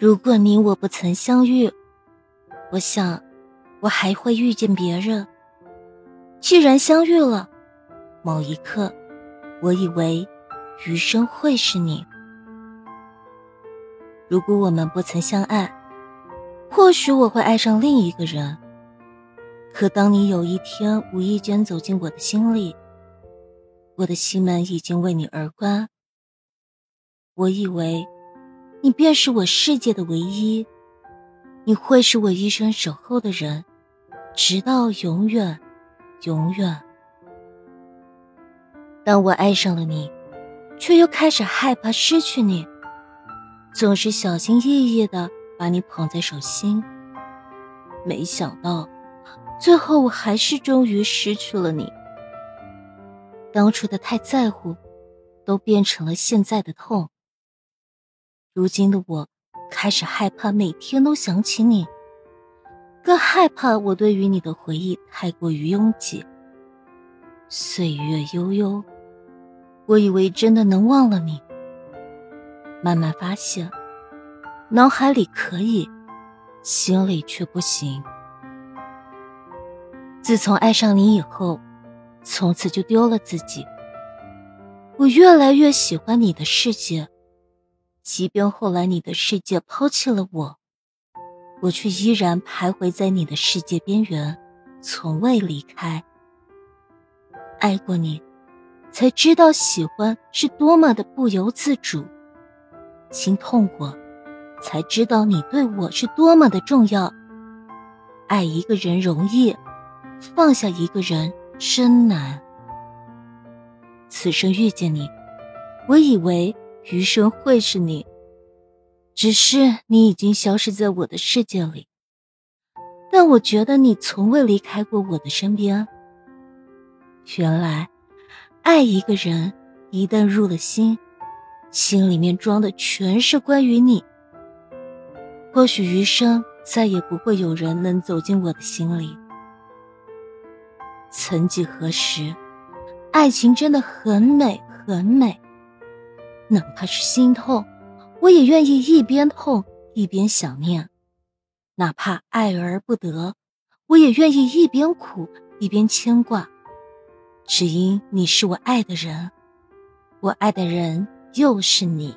如果你我不曾相遇，我想，我还会遇见别人。既然相遇了，某一刻，我以为余生会是你。如果我们不曾相爱，或许我会爱上另一个人。可当你有一天无意间走进我的心里，我的心门已经为你而关。我以为，你便是我世界的唯一，你会是我一生守候的人，直到永远，永远。当我爱上了你，却又开始害怕失去你，总是小心翼翼的把你捧在手心。没想到。最后，我还是终于失去了你。当初的太在乎，都变成了现在的痛。如今的我，开始害怕每天都想起你，更害怕我对于你的回忆太过于拥挤。岁月悠悠，我以为真的能忘了你，慢慢发现，脑海里可以，心里却不行。自从爱上你以后，从此就丢了自己。我越来越喜欢你的世界，即便后来你的世界抛弃了我，我却依然徘徊在你的世界边缘，从未离开。爱过你，才知道喜欢是多么的不由自主；心痛过，才知道你对我是多么的重要。爱一个人容易。放下一个人真难。此生遇见你，我以为余生会是你，只是你已经消失在我的世界里。但我觉得你从未离开过我的身边。原来，爱一个人一旦入了心，心里面装的全是关于你。或许余生再也不会有人能走进我的心里。曾几何时，爱情真的很美很美。哪怕是心痛，我也愿意一边痛一边想念；哪怕爱而不得，我也愿意一边苦一边牵挂。只因你是我爱的人，我爱的人又是你。